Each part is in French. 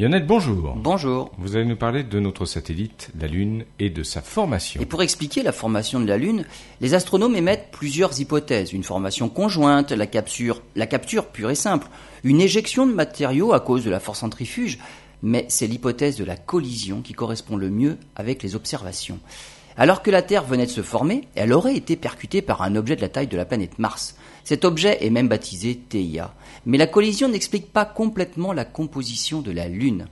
Lionel, bonjour. Bonjour. Vous allez nous parler de notre satellite, la Lune, et de sa formation. Et pour expliquer la formation de la Lune, les astronomes émettent plusieurs hypothèses. Une formation conjointe, la capture, la capture pure et simple, une éjection de matériaux à cause de la force centrifuge, mais c'est l'hypothèse de la collision qui correspond le mieux avec les observations. Alors que la Terre venait de se former, elle aurait été percutée par un objet de la taille de la planète Mars. Cet objet est même baptisé Theia. Mais la collision n'explique pas complètement la composition de la Lune.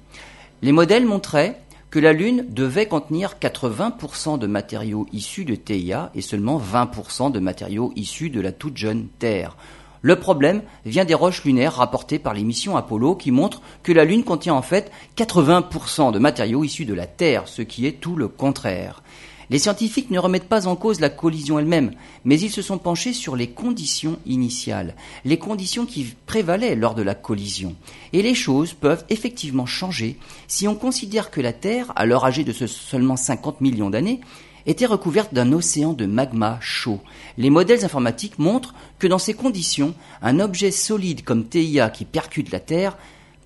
Les modèles montraient que la Lune devait contenir 80% de matériaux issus de Theia et seulement 20% de matériaux issus de la toute jeune Terre. Le problème vient des roches lunaires rapportées par les missions Apollo qui montrent que la Lune contient en fait 80% de matériaux issus de la Terre, ce qui est tout le contraire. Les scientifiques ne remettent pas en cause la collision elle-même, mais ils se sont penchés sur les conditions initiales, les conditions qui prévalaient lors de la collision. Et les choses peuvent effectivement changer si on considère que la Terre, l'heure âgée de seulement 50 millions d'années, était recouverte d'un océan de magma chaud. Les modèles informatiques montrent que dans ces conditions, un objet solide comme Theia qui percute la Terre,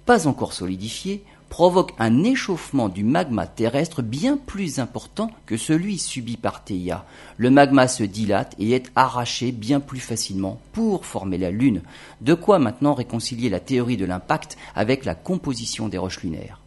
pas encore solidifié, provoque un échauffement du magma terrestre bien plus important que celui subi par Theia. Le magma se dilate et est arraché bien plus facilement pour former la Lune. De quoi maintenant réconcilier la théorie de l'impact avec la composition des roches lunaires.